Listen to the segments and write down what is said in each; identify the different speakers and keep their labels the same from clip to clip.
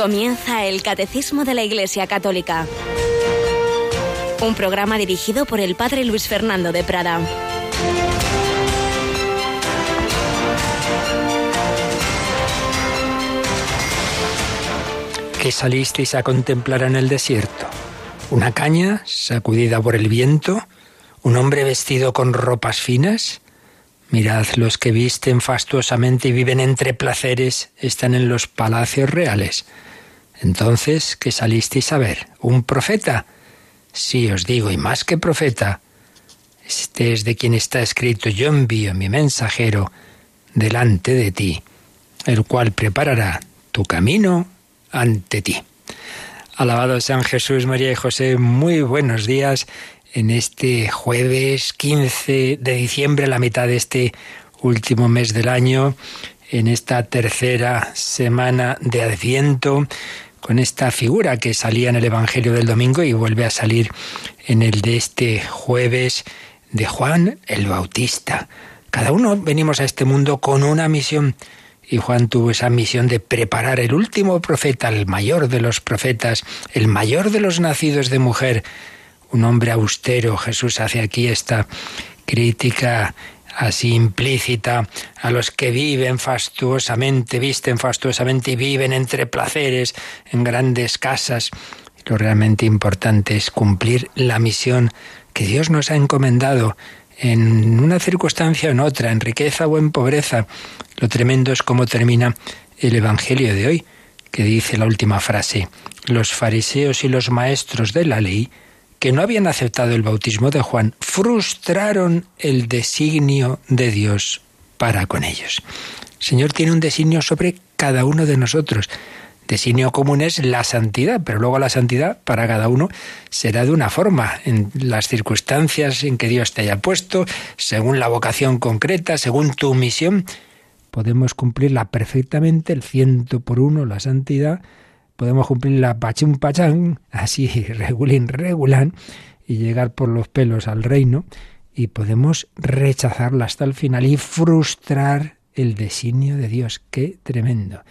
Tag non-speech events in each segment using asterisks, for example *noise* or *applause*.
Speaker 1: Comienza el Catecismo de la Iglesia Católica. Un programa dirigido por el Padre Luis Fernando de Prada.
Speaker 2: ¿Qué salisteis a contemplar en el desierto? ¿Una caña sacudida por el viento? ¿Un hombre vestido con ropas finas? Mirad, los que visten fastuosamente y viven entre placeres están en los palacios reales. Entonces, ¿qué salisteis a ver? ¿Un profeta? Sí, os digo, y más que profeta. Este es de quien está escrito, yo envío mi mensajero delante de ti, el cual preparará tu camino ante ti. Alabado San Jesús, María y José, muy buenos días en este jueves 15 de diciembre, la mitad de este último mes del año, en esta tercera semana de Adviento, con esta figura que salía en el Evangelio del domingo y vuelve a salir en el de este jueves de Juan el Bautista. Cada uno venimos a este mundo con una misión y Juan tuvo esa misión de preparar el último profeta, el mayor de los profetas, el mayor de los nacidos de mujer, un hombre austero. Jesús hace aquí esta crítica así implícita a los que viven fastuosamente, visten fastuosamente y viven entre placeres en grandes casas. Lo realmente importante es cumplir la misión que Dios nos ha encomendado en una circunstancia o en otra, en riqueza o en pobreza. Lo tremendo es cómo termina el Evangelio de hoy, que dice la última frase, los fariseos y los maestros de la ley que no habían aceptado el bautismo de Juan, frustraron el designio de Dios para con ellos. El Señor tiene un designio sobre cada uno de nosotros. Designio común es la santidad, pero luego la santidad para cada uno será de una forma, en las circunstancias en que Dios te haya puesto, según la vocación concreta, según tu misión. Podemos cumplirla perfectamente, el ciento por uno, la santidad, podemos cumplir la pachín pachán, así *laughs* regulín regulán, y llegar por los pelos al reino, y podemos rechazarla hasta el final y frustrar el designio de Dios. ¡Qué tremendo!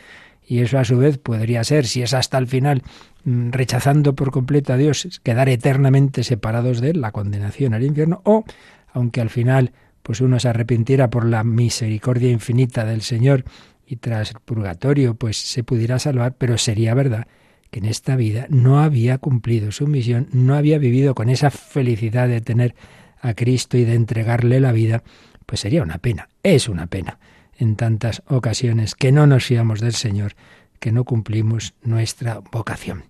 Speaker 2: Y eso a su vez podría ser, si es hasta el final, mm, rechazando por completo a Dios, quedar eternamente separados de él, la condenación al infierno, o, aunque al final pues uno se arrepintiera por la misericordia infinita del Señor y tras el purgatorio pues se pudiera salvar, pero sería verdad que en esta vida no había cumplido su misión, no había vivido con esa felicidad de tener a Cristo y de entregarle la vida, pues sería una pena, es una pena en tantas ocasiones que no nos fiamos del Señor, que no cumplimos nuestra vocación.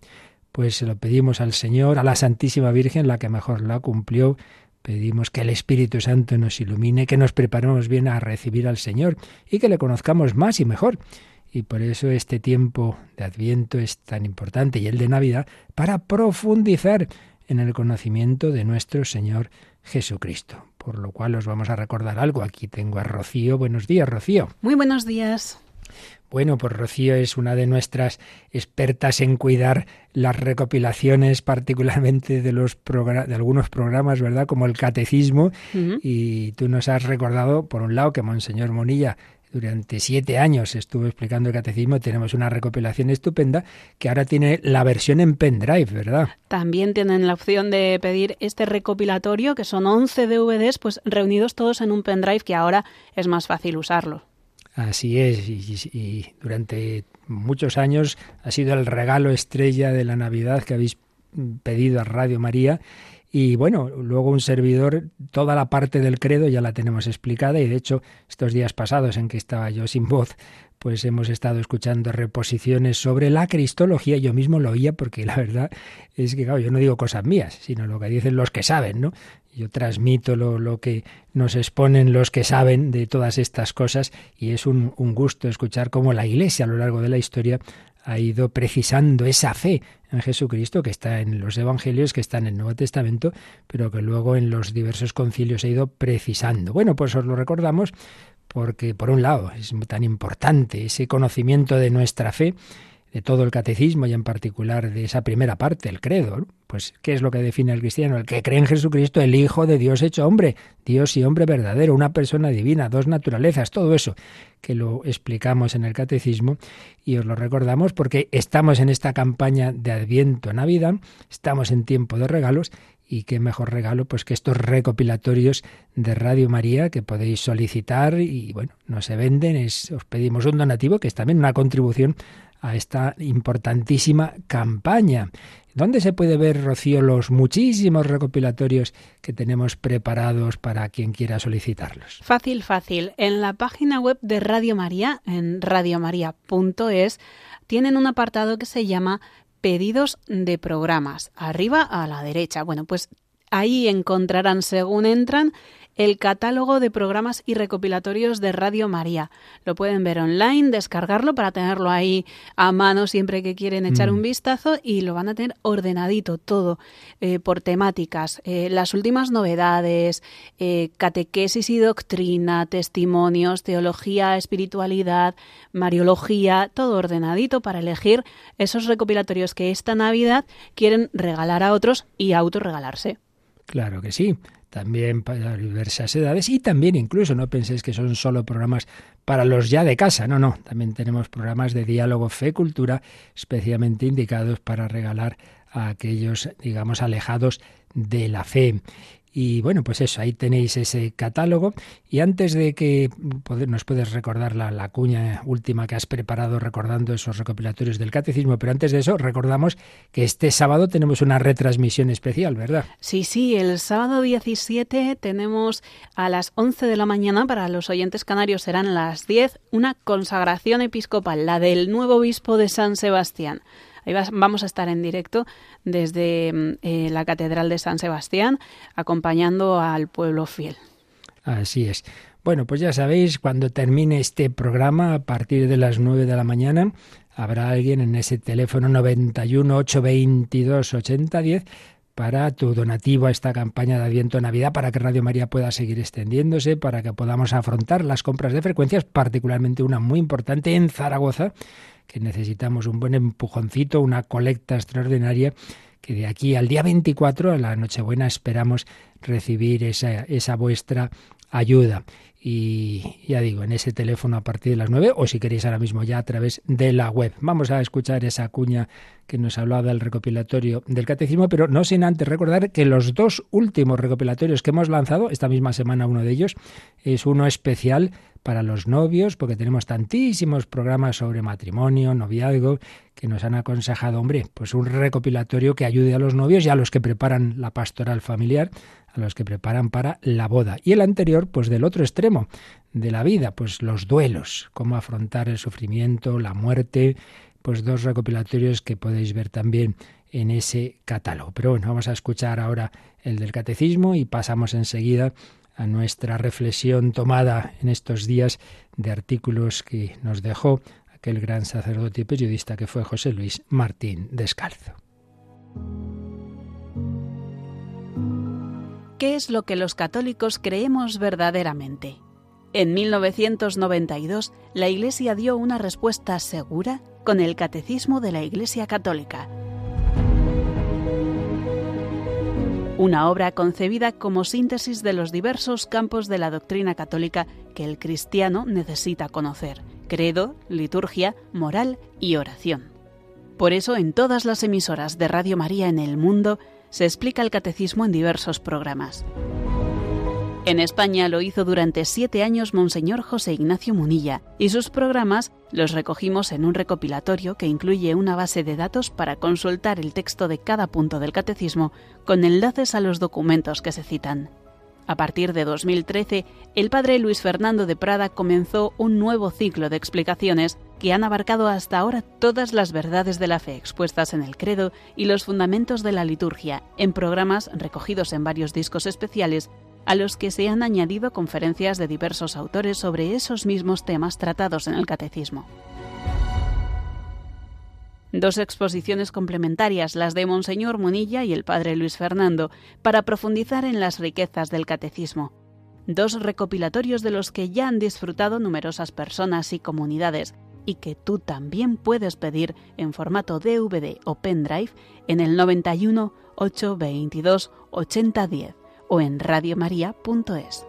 Speaker 2: Pues se lo pedimos al Señor, a la Santísima Virgen, la que mejor la cumplió, Pedimos que el Espíritu Santo nos ilumine, que nos preparemos bien a recibir al Señor y que le conozcamos más y mejor. Y por eso este tiempo de Adviento es tan importante y el de Navidad para profundizar en el conocimiento de nuestro Señor Jesucristo. Por lo cual os vamos a recordar algo. Aquí tengo a Rocío. Buenos días, Rocío.
Speaker 3: Muy buenos días.
Speaker 2: Bueno, pues Rocío es una de nuestras expertas en cuidar las recopilaciones, *laughs* particularmente de los de algunos programas, ¿verdad? Como el catecismo. Y tú nos has recordado, por un lado, que Monseñor Monilla durante siete años estuvo explicando el catecismo. Tenemos una recopilación estupenda que ahora tiene la versión en pendrive, ¿verdad?
Speaker 3: También tienen la opción de pedir este recopilatorio, que son 11 DVDs, pues reunidos todos en un pendrive, que ahora es más fácil usarlo.
Speaker 2: Así es, y, durante muchos años ha sido el regalo estrella de la Navidad que habéis pedido a Radio María. Y bueno, luego un servidor, toda la parte del credo ya la tenemos explicada y de hecho estos días pasados en que estaba yo sin voz, pues hemos estado escuchando reposiciones sobre la cristología. Yo mismo lo oía porque la verdad es que, claro, yo no digo cosas mías, sino lo que dicen los que saben, ¿no? Yo transmito lo, que nos exponen los que saben de todas estas cosas y es un, un gusto escuchar cómo la Iglesia a lo largo de la historia ha ido precisando esa fe en Jesucristo que está en los Evangelios, que está en el Nuevo Testamento, pero que luego en los diversos concilios ha ido precisando. Bueno, pues os lo recordamos porque por un lado es tan importante ese conocimiento de nuestra fe, de todo el catecismo y en particular de esa primera parte, el credo. Pues, ¿qué es lo que define al cristiano? El que cree en Jesucristo, el Hijo de Dios hecho hombre, Dios y hombre verdadero, una persona divina, dos naturalezas, todo eso que lo explicamos en el catecismo y os lo recordamos porque estamos en esta campaña de Adviento Navidad, estamos en tiempo de regalos y qué mejor regalo pues que estos recopilatorios de Radio María que podéis solicitar y bueno, no se venden, es, os pedimos un donativo que es también una contribución a esta importantísima campaña. ¿Dónde se puede ver, Rocío, los muchísimos recopilatorios que tenemos preparados para quien quiera solicitarlos?
Speaker 3: Fácil, fácil. En la página web de Radio María, en radiomaria.es, tienen un apartado que se llama pedidos de programas, arriba a la derecha. Bueno, pues ahí encontrarán, según entran, el catálogo de programas y recopilatorios de Radio María. Lo pueden ver online, descargarlo para tenerlo ahí a mano siempre que quieren echar un mm. vistazo y lo van a tener ordenadito todo eh, por temáticas. Eh, las últimas novedades, eh, catequesis y doctrina, testimonios, teología, espiritualidad, mariología, todo ordenadito para elegir esos recopilatorios que esta Navidad quieren regalar a otros y autorregalarse.
Speaker 2: Claro que sí también para diversas edades y también incluso no penséis que son solo programas para los ya de casa, no, no, también tenemos programas de diálogo fe-cultura especialmente indicados para regalar a aquellos, digamos, alejados de la fe. Y bueno, pues eso, ahí tenéis ese catálogo. Y antes de que nos puedes recordar la, la, cuña última que has preparado recordando esos recopilatorios del catecismo, pero antes de eso recordamos que este sábado tenemos una retransmisión especial, ¿verdad?
Speaker 3: Sí, sí, el sábado 17 tenemos a las 11 de la mañana, para los oyentes canarios serán las 10, una consagración episcopal, la del nuevo obispo de San Sebastián. Ahí vamos a estar en directo desde mm, eh, la Catedral de San Sebastián, acompañando al pueblo fiel.
Speaker 2: Así es. Bueno, pues ya sabéis, cuando termine este programa, a partir de las 9 de la mañana, habrá alguien en ese teléfono 91 822 8010 para tu donativo a esta campaña de Adviento Navidad, para que Radio María pueda seguir extendiéndose, para que podamos afrontar las compras de frecuencias, particularmente una muy importante en Zaragoza, que necesitamos un buen empujoncito, una colecta extraordinaria, que de aquí al día 24, a la Nochebuena, esperamos recibir esa, esa vuestra ayuda. Y ya digo, en ese teléfono a partir de las 9 o si queréis ahora mismo ya a través de la web. Vamos a escuchar esa cuña que nos hablaba del recopilatorio del catecismo, pero no sin antes recordar que los dos últimos recopilatorios que hemos lanzado, esta misma semana uno de ellos, es uno especial para los novios, porque tenemos tantísimos programas sobre matrimonio, noviazgo, que nos han aconsejado, hombre, pues un recopilatorio que ayude a los novios y a los que preparan la pastoral familiar, a los que preparan para la boda. Y el anterior, pues del otro extremo de la vida, pues los duelos, cómo afrontar el sufrimiento, la muerte, pues dos recopilatorios que podéis ver también en ese catálogo. Pero bueno, vamos a escuchar ahora el del catecismo y pasamos enseguida a nuestra reflexión tomada en estos días de artículos que nos dejó aquel gran sacerdote y periodista que fue José Luis Martín Descalzo.
Speaker 1: ¿Qué es lo que los católicos creemos verdaderamente? En 1992, la Iglesia dio una respuesta segura con el Catecismo de la Iglesia Católica una obra concebida como síntesis de los diversos campos de la doctrina católica que el cristiano necesita conocer, credo, liturgia, moral y oración. Por eso en todas las emisoras de Radio María en el mundo se explica el catecismo en diversos programas. En España lo hizo durante siete años Monseñor José Ignacio Munilla y sus programas los recogimos en un recopilatorio que incluye una base de datos para consultar el texto de cada punto del catecismo con enlaces a los documentos que se citan. A partir de 2013, el padre Luis Fernando de Prada comenzó un nuevo ciclo de explicaciones que han abarcado hasta ahora todas las verdades de la fe expuestas en el credo y los fundamentos de la liturgia, en programas recogidos en varios discos especiales a los que se han añadido conferencias de diversos autores sobre esos mismos temas tratados en el catecismo. Dos exposiciones complementarias, las de Monseñor Munilla y el Padre Luis Fernando, para profundizar en las riquezas del catecismo. Dos recopilatorios de los que ya han disfrutado numerosas personas y comunidades, y que tú también puedes pedir en formato DVD o pendrive en el 91 822 8010 o en radiomaria.es.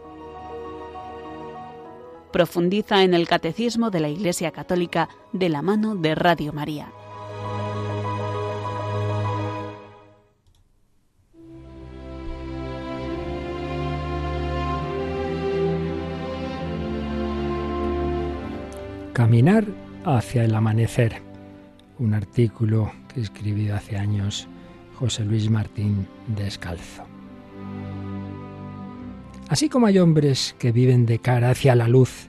Speaker 1: Profundiza en el Catecismo de la Iglesia Católica de la mano de Radio María.
Speaker 2: Caminar hacia el amanecer. Un artículo que escribió hace años José Luis Martín Descalzo. Así como hay hombres que viven de cara hacia la luz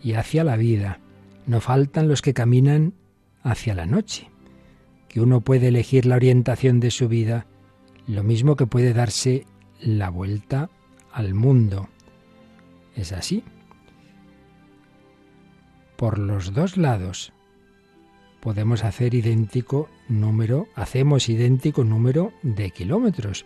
Speaker 2: y hacia la vida, no faltan los que caminan hacia la noche, que uno puede elegir la orientación de su vida, lo mismo que puede darse la vuelta al mundo. Es así. Por los dos lados podemos hacer idéntico número, hacemos idéntico número de kilómetros.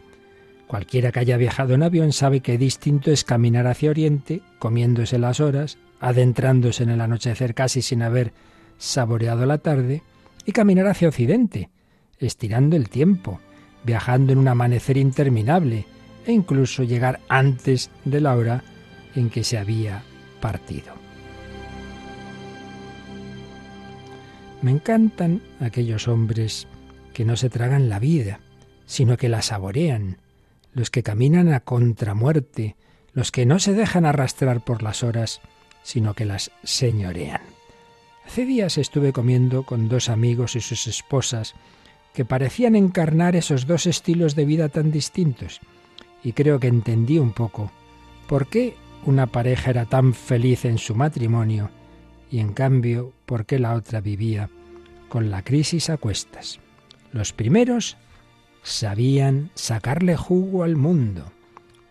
Speaker 2: Cualquiera que haya viajado en avión sabe que distinto es caminar hacia Oriente, comiéndose las horas, adentrándose en el anochecer casi sin haber saboreado la tarde, y caminar hacia Occidente, estirando el tiempo, viajando en un amanecer interminable, e incluso llegar antes de la hora en que se había partido. Me encantan aquellos hombres que no se tragan la vida, sino que la saborean, los que caminan a contramuerte, los que no se dejan arrastrar por las horas, sino que las señorean. Hace días estuve comiendo con dos amigos y sus esposas que parecían encarnar esos dos estilos de vida tan distintos, y creo que entendí un poco por qué una pareja era tan feliz en su matrimonio y en cambio por qué la otra vivía con la crisis a cuestas. Los primeros sabían sacarle jugo al mundo.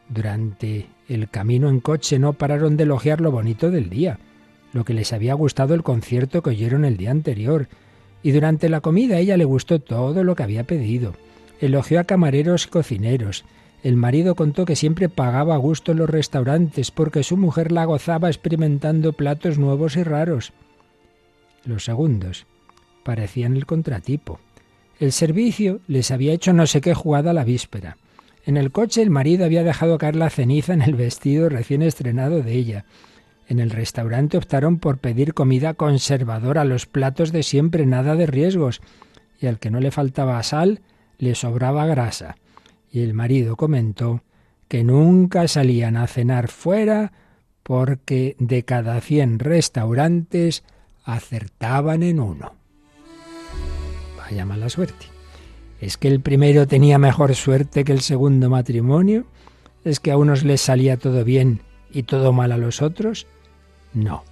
Speaker 2: Durante el camino en coche no pararon de elogiar lo bonito del día, lo que les había gustado el concierto que oyeron el día anterior, y durante la comida a ella le gustó todo lo que había pedido. Elogió a camareros y cocineros. El marido contó que siempre pagaba a gusto los restaurantes porque su mujer la gozaba experimentando platos nuevos y raros. Los segundos parecían el contratipo. El servicio les había hecho no sé qué jugada la víspera. En el coche el marido había dejado caer la ceniza en el vestido recién estrenado de ella. En el restaurante optaron por pedir comida conservadora, los platos de siempre, nada de riesgos, y al que no le faltaba sal, le sobraba grasa. Y el marido comentó que nunca salían a cenar fuera porque de cada cien restaurantes acertaban en uno vaya mala suerte. ¿Es que el primero tenía mejor suerte que el segundo matrimonio? ¿Es que a unos les salía todo bien y todo mal a los otros? No.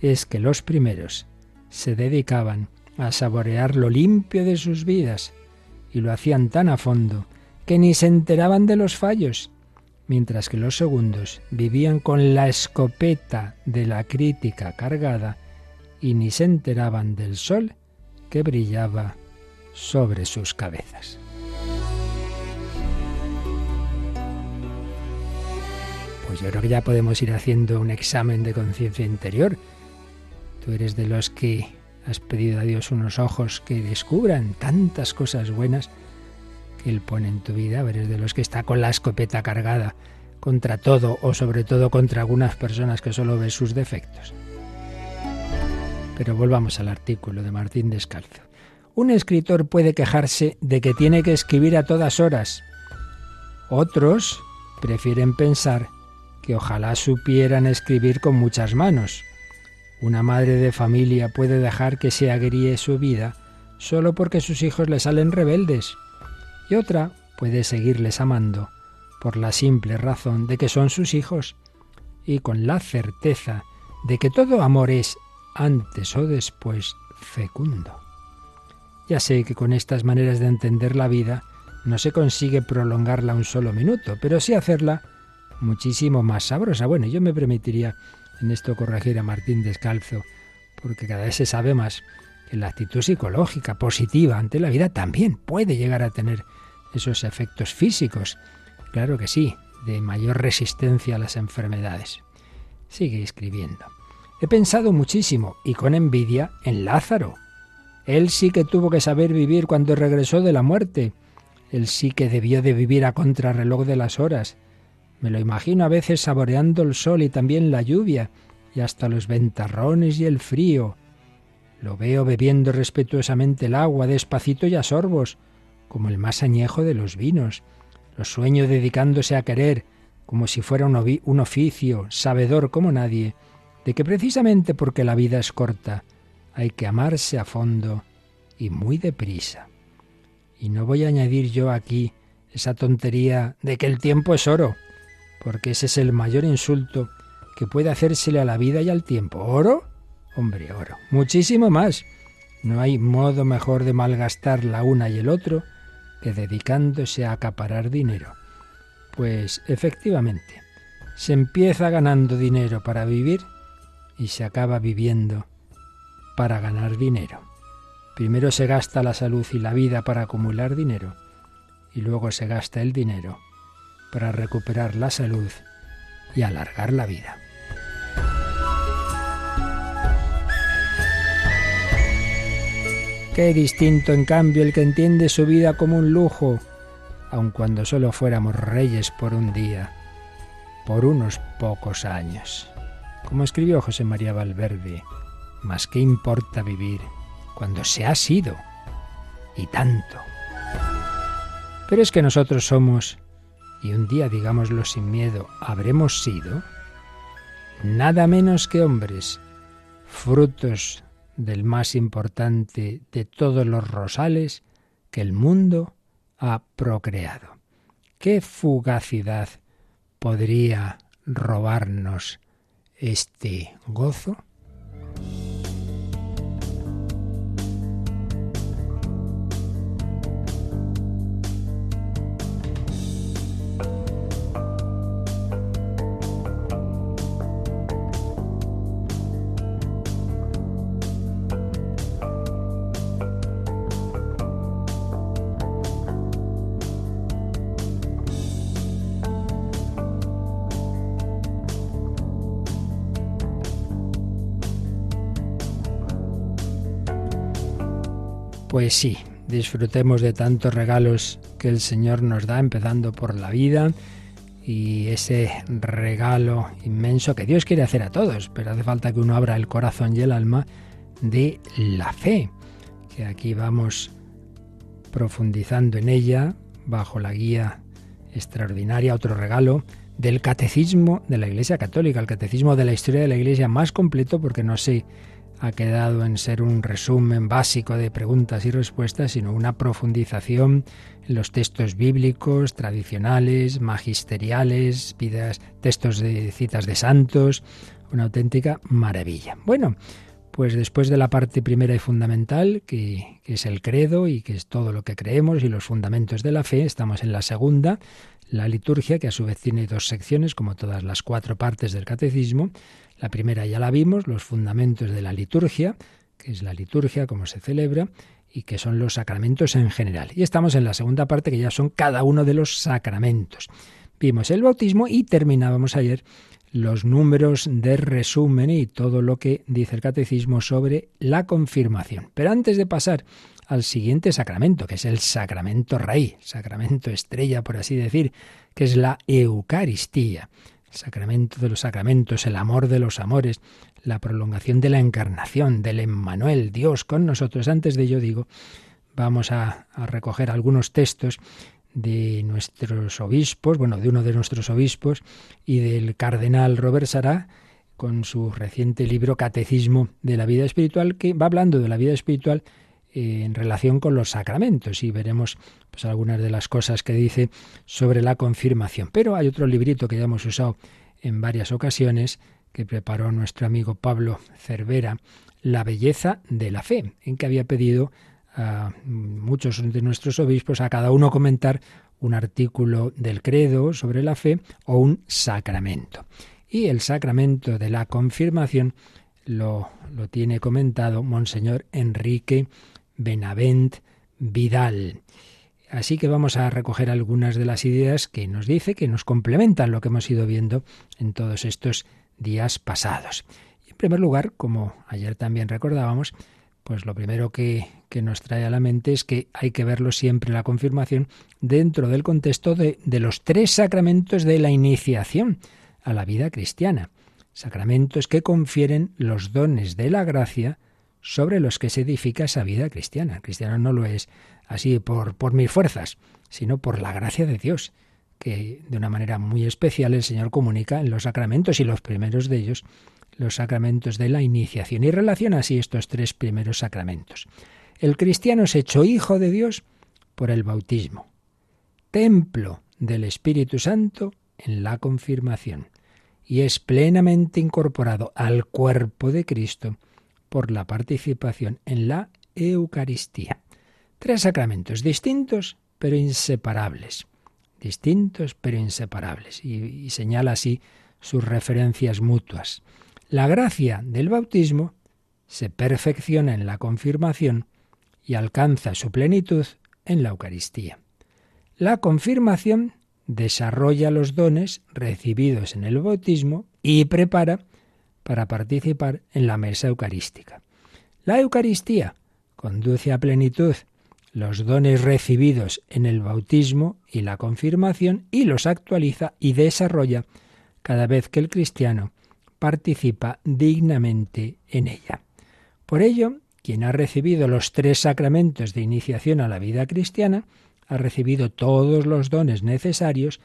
Speaker 2: Es que los primeros se dedicaban a saborear lo limpio de sus vidas y lo hacían tan a fondo que ni se enteraban de los fallos, mientras que los segundos vivían con la escopeta de la crítica cargada y ni se enteraban del sol que brillaba sobre sus cabezas. Pues yo creo que ya podemos ir haciendo un examen de conciencia interior. Tú eres de los que has pedido a Dios unos ojos que descubran tantas cosas buenas que Él pone en tu vida. Eres de los que está con la escopeta cargada contra todo o sobre todo contra algunas personas que solo ven sus defectos. Pero volvamos al artículo de Martín Descalzo. Un escritor puede quejarse de que tiene que escribir a todas horas. Otros prefieren pensar que ojalá supieran escribir con muchas manos. Una madre de familia puede dejar que se agríe su vida solo porque sus hijos le salen rebeldes. Y otra puede seguirles amando por la simple razón de que son sus hijos y con la certeza de que todo amor es antes o después fecundo. Ya sé que con estas maneras de entender la vida no se consigue prolongarla un solo minuto, pero sí hacerla muchísimo más sabrosa. Bueno, yo me permitiría en esto corregir a Martín Descalzo, porque cada vez se sabe más que la actitud psicológica positiva ante la vida también puede llegar a tener esos efectos físicos. Claro que sí, de mayor resistencia a las enfermedades. Sigue escribiendo. He pensado muchísimo, y con envidia, en Lázaro. Él sí que tuvo que saber vivir cuando regresó de la muerte. Él sí que debió de vivir a contrarreloj de las horas. Me lo imagino a veces saboreando el sol y también la lluvia, y hasta los ventarrones y el frío. Lo veo bebiendo respetuosamente el agua, despacito y a sorbos, como el más añejo de los vinos. Lo sueño dedicándose a querer, como si fuera un, un oficio, sabedor como nadie, de que precisamente porque la vida es corta, hay que amarse a fondo y muy deprisa. Y no voy a añadir yo aquí esa tontería de que el tiempo es oro, porque ese es el mayor insulto que puede hacérsele a la vida y al tiempo. ¿Oro? Hombre, oro. Muchísimo más. No hay modo mejor de malgastar la una y el otro que dedicándose a acaparar dinero. Pues efectivamente, se empieza ganando dinero para vivir y se acaba viviendo para ganar dinero. Primero se gasta la salud y la vida para acumular dinero y luego se gasta el dinero para recuperar la salud y alargar la vida. Qué distinto, en cambio, el que entiende su vida como un lujo, aun cuando solo fuéramos reyes por un día, por unos pocos años. Como escribió José María Valverde, más qué importa vivir cuando se ha sido, y tanto. Pero es que nosotros somos, y un día digámoslo sin miedo, habremos sido, nada menos que hombres, frutos del más importante de todos los rosales que el mundo ha procreado. ¿Qué fugacidad podría robarnos este gozo? Pues sí, disfrutemos de tantos regalos que el Señor nos da, empezando por la vida y ese regalo inmenso que Dios quiere hacer a todos, pero hace falta que uno abra el corazón y el alma de la fe, que aquí vamos profundizando en ella bajo la guía extraordinaria, otro regalo del catecismo de la Iglesia Católica, el catecismo de la historia de la Iglesia más completo porque no sé ha quedado en ser un resumen básico de preguntas y respuestas, sino una profundización en los textos bíblicos, tradicionales, magisteriales, textos de citas de santos, una auténtica maravilla. Bueno, pues después de la parte primera y fundamental, que, es el credo y que es todo lo que creemos y los fundamentos de la fe, estamos en la segunda, la liturgia, que a su vez tiene dos secciones, como todas las cuatro partes del catecismo. La primera ya la vimos, los fundamentos de la liturgia, que es la liturgia, cómo se celebra, y que son los sacramentos en general. Y estamos en la segunda parte, que ya son cada uno de los sacramentos. Vimos el bautismo y terminábamos ayer los números de resumen y todo lo que dice el catecismo sobre la confirmación. Pero antes de pasar al siguiente sacramento, que es el sacramento rey, sacramento estrella, por así decir, que es la Eucaristía el sacramento de los sacramentos, el amor de los amores, la prolongación de la encarnación, del Emmanuel, Dios con nosotros. Antes de ello digo, vamos a, recoger algunos textos de nuestros obispos, bueno, de uno de nuestros obispos y del cardenal Robert Sará, con su reciente libro Catecismo de la vida espiritual, que va hablando de la vida espiritual en relación con los sacramentos y veremos pues algunas de las cosas que dice sobre la confirmación. Pero hay otro librito que ya hemos usado en varias ocasiones que preparó nuestro amigo Pablo Cervera, La belleza de la fe, en que había pedido a muchos de nuestros obispos a cada uno comentar un artículo del credo sobre la fe o un sacramento. Y el sacramento de la confirmación lo, lo tiene comentado Monseñor Enrique Benavent Vidal. Así que vamos a recoger algunas de las ideas que nos dice, que nos complementan lo que hemos ido viendo en todos estos días pasados. primer lugar, como ayer también recordábamos, pues lo primero que, nos trae a la mente es que hay que verlo siempre la confirmación dentro del contexto de los tres sacramentos de la iniciación a la vida cristiana. Sacramentos que confieren los dones de la gracia sobre los que se edifica esa vida cristiana. El cristiano no lo es así por, por mis fuerzas, sino por la gracia de Dios, que de una manera muy especial el Señor comunica en los sacramentos y los primeros de ellos los sacramentos de la iniciación y relaciona así estos tres primeros sacramentos. El cristiano es hecho hijo de Dios por el bautismo, templo del Espíritu Santo en la confirmación y es plenamente incorporado al cuerpo de Cristo por la participación en la Eucaristía. Tres sacramentos distintos pero inseparables. Distintos pero inseparables. Y, y señala así sus referencias mutuas. La gracia del bautismo se perfecciona en la confirmación y alcanza su plenitud en la Eucaristía. La confirmación desarrolla los dones recibidos en el bautismo y prepara para participar en la mesa eucarística. La Eucaristía conduce a plenitud los dones recibidos en el bautismo y la confirmación y los actualiza y desarrolla cada vez que el cristiano participa dignamente en ella. Por ello, quien ha recibido los tres sacramentos de iniciación a la vida cristiana, ha recibido todos los dones necesarios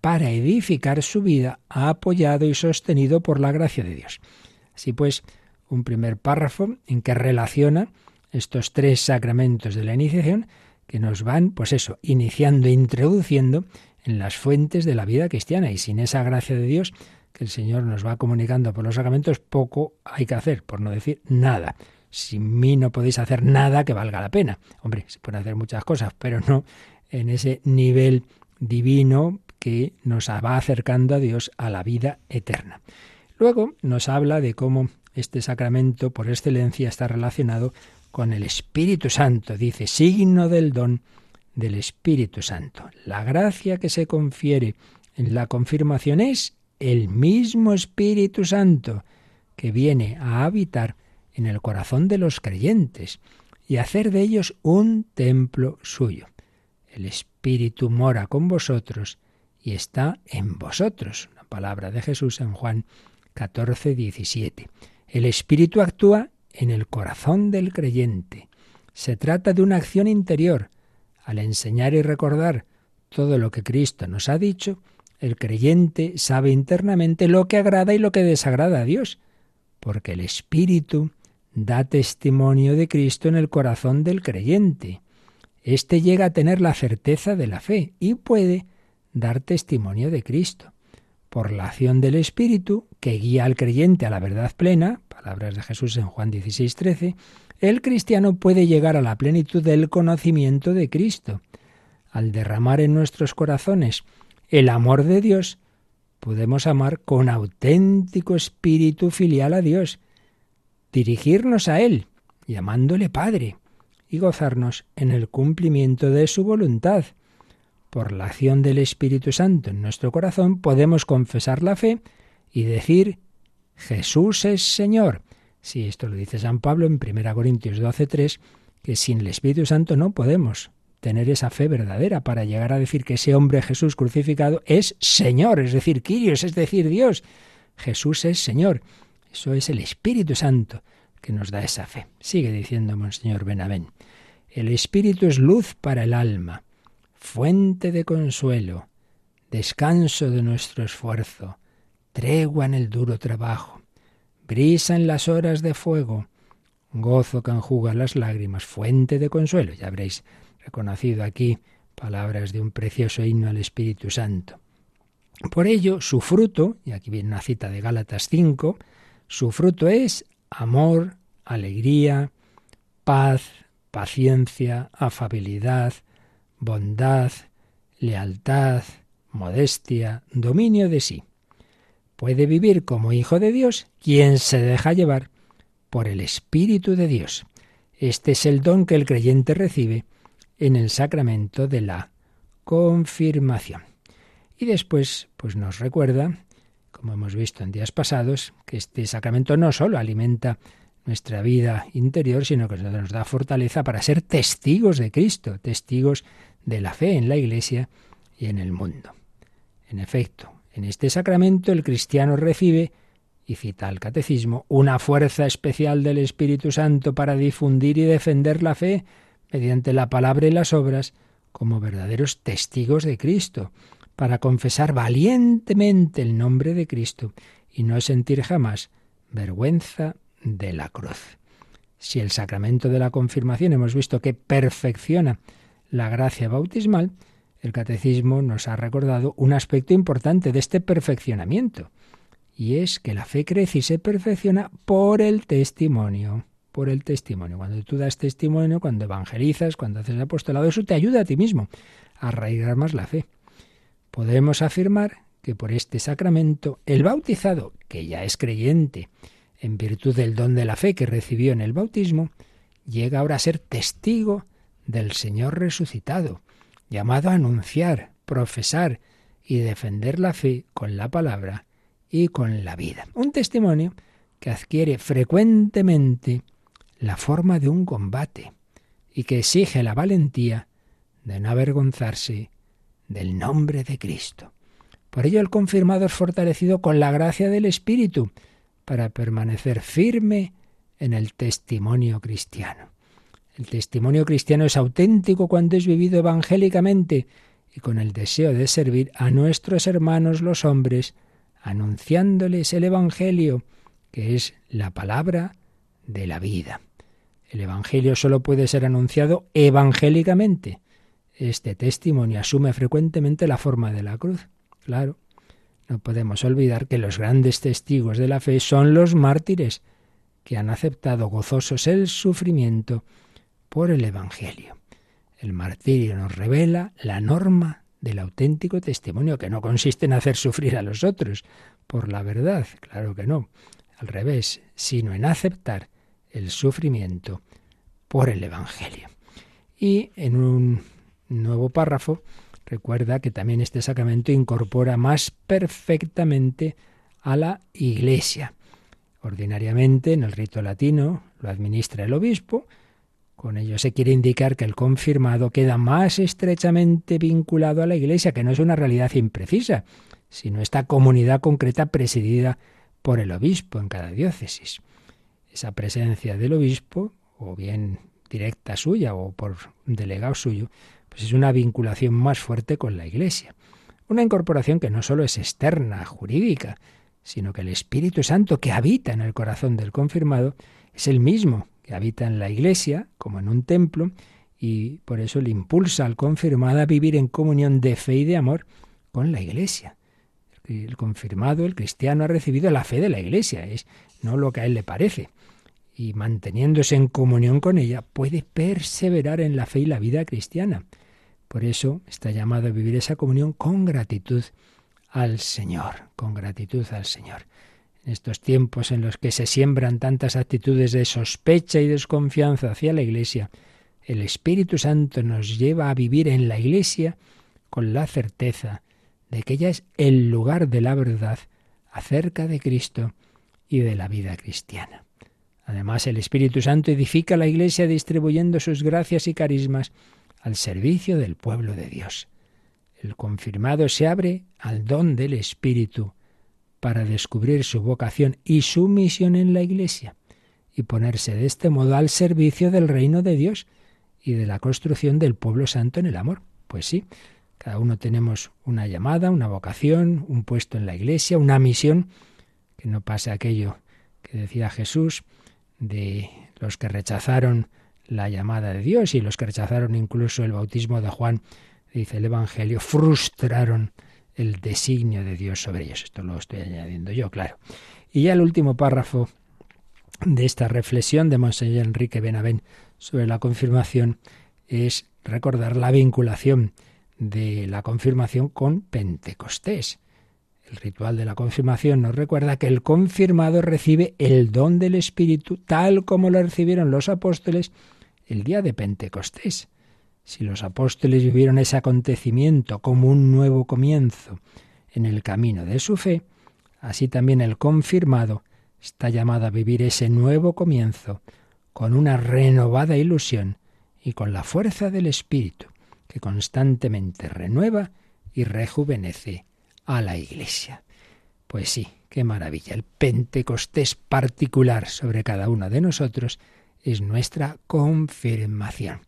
Speaker 2: para edificar su vida, apoyado y sostenido por la gracia de Dios. Así pues, un primer párrafo en que relaciona estos tres sacramentos de la iniciación que nos van, pues eso, iniciando e introduciendo en las fuentes de la vida cristiana. Y sin esa gracia de Dios, que el Señor nos va comunicando por los sacramentos, poco hay que hacer, por no decir nada. Sin mí no podéis hacer nada que valga la pena. Hombre, se pueden hacer muchas cosas, pero no en ese nivel divino que nos va acercando a Dios a la vida eterna. Luego nos habla de cómo este sacramento por excelencia está relacionado con el Espíritu Santo. Dice, signo del don del Espíritu Santo. La gracia que se confiere en la confirmación es el mismo Espíritu Santo que viene a habitar en el corazón de los creyentes y hacer de ellos un templo suyo. El Espíritu mora con vosotros y está en vosotros. Una palabra de Jesús en Juan 14, 17. El Espíritu actúa en el corazón del creyente. Se trata de una acción interior. Al enseñar y recordar todo lo que Cristo nos ha dicho, el creyente sabe internamente lo que agrada y lo que desagrada a Dios, porque el Espíritu da testimonio de Cristo en el corazón del creyente. Éste llega a tener la certeza de la fe y puede dar testimonio de Cristo. Por la acción del Espíritu, que guía al creyente a la verdad plena, palabras de Jesús en Juan 16, 13, el cristiano puede llegar a la plenitud del conocimiento de Cristo. Al derramar en nuestros corazones el amor de Dios, podemos amar con auténtico espíritu filial a Dios, dirigirnos a Él, llamándole Padre, y gozarnos en el cumplimiento de su voluntad. Por la acción del Espíritu Santo en nuestro corazón podemos confesar la fe y decir Jesús es Señor. Si esto lo dice San Pablo en 1 Corintios 12:3, que sin el Espíritu Santo no podemos tener esa fe verdadera para llegar a decir que ese hombre Jesús crucificado es Señor, es decir, Quirios, es decir, Dios. Jesús es Señor. Eso es el Espíritu Santo que nos da esa fe. Sigue diciendo Monseñor Benavén. El Espíritu es luz para el alma, fuente de consuelo, descanso de nuestro esfuerzo, tregua en el duro trabajo, brisa en las horas de fuego, gozo que enjuga las lágrimas, fuente de consuelo. Ya habréis reconocido aquí palabras de un precioso himno al Espíritu Santo. Por ello, su fruto, y aquí viene una cita de Gálatas 5, su fruto es amor, alegría, paz, paciencia, afabilidad, bondad, lealtad, modestia, dominio de sí. Puede vivir como hijo de Dios quien se deja llevar por el Espíritu de Dios. Este es el don que el creyente recibe en el sacramento de la confirmación. Y después, pues nos recuerda como hemos visto en días pasados, que este sacramento no solo alimenta nuestra vida interior, sino que nos da fortaleza para ser testigos de Cristo, testigos de la fe en la Iglesia y en el mundo. En efecto, en este sacramento el cristiano recibe, y cita el catecismo, una fuerza especial del Espíritu Santo para difundir y defender la fe mediante la palabra y las obras como verdaderos testigos de Cristo, para confesar valientemente el nombre de Cristo y no sentir jamás vergüenza de la cruz. Si el sacramento de la confirmación hemos visto que perfecciona la gracia bautismal, el catecismo nos ha recordado un aspecto importante de este perfeccionamiento, y es que la fe crece y se perfecciona por el testimonio, por el testimonio. Cuando tú das testimonio, cuando evangelizas, cuando haces apostolado, eso te ayuda a ti mismo a arraigar más la fe. Podemos afirmar que por este sacramento el bautizado, que ya es creyente, en virtud del don de la fe que recibió en el bautismo, llega ahora a ser testigo del Señor resucitado, llamado a anunciar, profesar y defender la fe con la palabra y con la vida. Un testimonio que adquiere frecuentemente la forma de un combate y que exige la valentía de no avergonzarse del nombre de Cristo. Por ello el confirmado es fortalecido con la gracia del Espíritu, para permanecer firme en el testimonio cristiano. El testimonio cristiano es auténtico cuando es vivido evangélicamente y con el deseo de servir a nuestros hermanos los hombres, anunciándoles el Evangelio, que es la palabra de la vida. El Evangelio solo puede ser anunciado evangélicamente. Este testimonio asume frecuentemente la forma de la cruz. Claro, no podemos olvidar que los grandes testigos de la fe son los mártires, que han aceptado gozosos el sufrimiento por el Evangelio. El martirio nos revela la norma del auténtico testimonio, que no consiste en hacer sufrir a los otros por la verdad, claro que no, al revés, sino en aceptar el sufrimiento por el Evangelio. Y en un nuevo párrafo Recuerda que también este sacramento incorpora más perfectamente a la Iglesia. Ordinariamente, en el rito latino, lo administra el obispo. Con ello se quiere indicar que el confirmado queda más estrechamente vinculado a la Iglesia, que no es una realidad imprecisa, sino esta comunidad concreta presidida por el obispo en cada diócesis. Esa presencia del obispo, o bien directa suya o por delegado suyo, pues es una vinculación más fuerte con la Iglesia. Una incorporación que no solo es externa, jurídica, sino que el Espíritu Santo que habita en el corazón del confirmado es el mismo habita en la Iglesia, como en un templo, y por eso le impulsa al confirmado a vivir en comunión de fe y de amor con la Iglesia. El confirmado, el cristiano, ha recibido la fe de la Iglesia, es no lo que a él le parece. Y manteniéndose en comunión con ella, puede perseverar en la fe y la vida cristiana. Por eso está llamado a vivir esa comunión con gratitud al Señor, con gratitud al Señor. En estos tiempos en los que se siembran tantas actitudes de sospecha y desconfianza hacia la Iglesia, el Espíritu Santo nos lleva a vivir en la Iglesia con la certeza de que ella es el lugar de la verdad acerca de Cristo y de la vida cristiana. Además, el Espíritu Santo edifica la Iglesia distribuyendo sus gracias y carismas al servicio del pueblo de Dios. El confirmado se abre al don del Espíritu para descubrir su vocación y su misión en la Iglesia y ponerse de este modo al servicio del reino de Dios y de la construcción del pueblo santo en el amor. Pues sí, cada uno tenemos una llamada, una vocación, un puesto en la Iglesia, una misión, que no pase aquello que decía Jesús de los que rechazaron la llamada de Dios y los que rechazaron incluso el bautismo de Juan, dice el Evangelio, frustraron el designio de Dios sobre ellos. Esto lo estoy añadiendo yo, claro. Y ya el último párrafo de esta reflexión de Monseñor Enrique Benavén sobre la confirmación es recordar la vinculación de la confirmación con Pentecostés. El ritual de la confirmación nos recuerda que el confirmado recibe el don del Espíritu tal como lo recibieron los apóstoles el día de Pentecostés. Si los apóstoles vivieron ese acontecimiento como un nuevo comienzo en el camino de su fe, así también el confirmado está llamado a vivir ese nuevo comienzo con una renovada ilusión y con la fuerza del Espíritu, que constantemente renueva y rejuvenece a la Iglesia. Pues sí, qué maravilla. El Pentecostés particular sobre cada uno de nosotros es nuestra confirmación.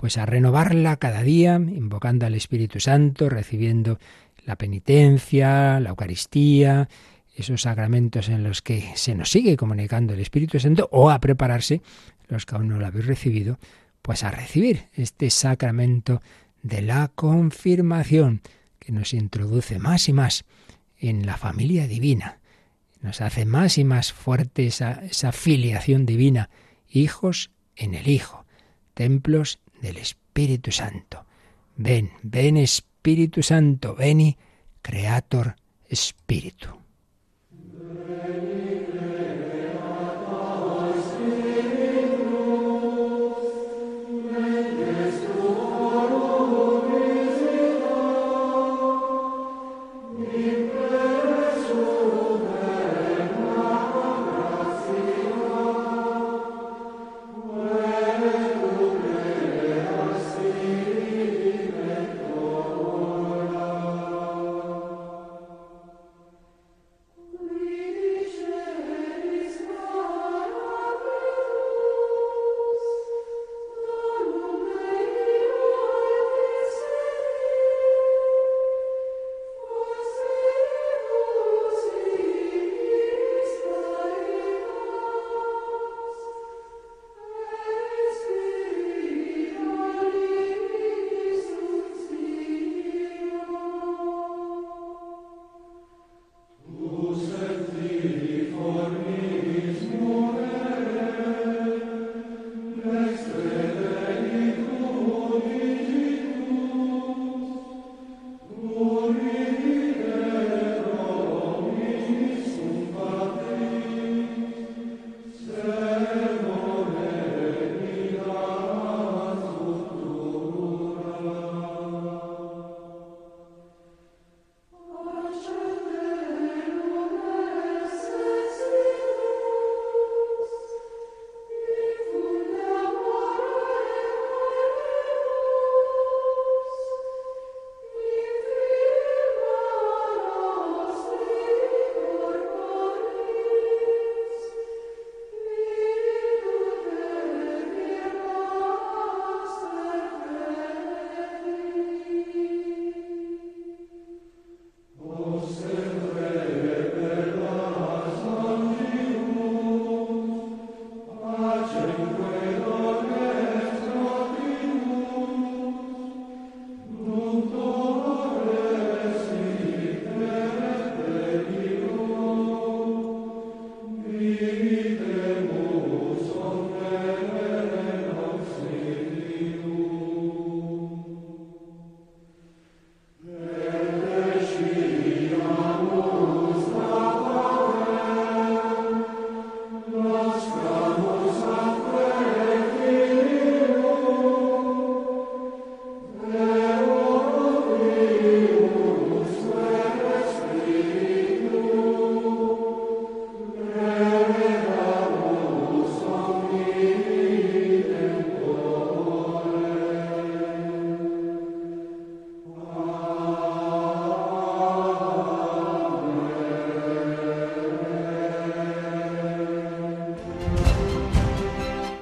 Speaker 2: Pues a renovarla cada día, invocando al Espíritu Santo, recibiendo la penitencia, la Eucaristía, esos sacramentos en los que se nos sigue comunicando el Espíritu Santo, o a prepararse, los que aún no lo habéis recibido, pues a recibir este sacramento de la confirmación que nos introduce más y más en la familia divina, nos hace más y más fuerte esa, esa filiación divina, hijos en el Hijo, templos del Espíritu Santo. Ven, ven Espíritu Santo, veni, Creator Espíritu.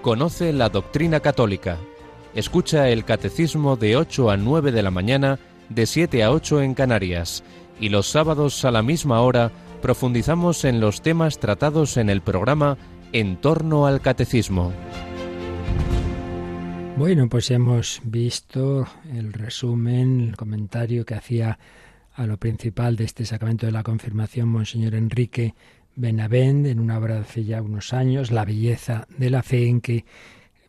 Speaker 4: Conoce la doctrina católica. Escucha el catecismo de 8 a 9 de la mañana, de 7 a 8 en Canarias. Y los sábados a la misma hora profundizamos en los temas tratados en el programa En torno al catecismo.
Speaker 2: Bueno, pues hemos visto el resumen, el comentario que hacía a lo principal de este sacramento de la confirmación Monseñor Enrique Benavent en una obra de hace ya unos años, La belleza de la fe, en que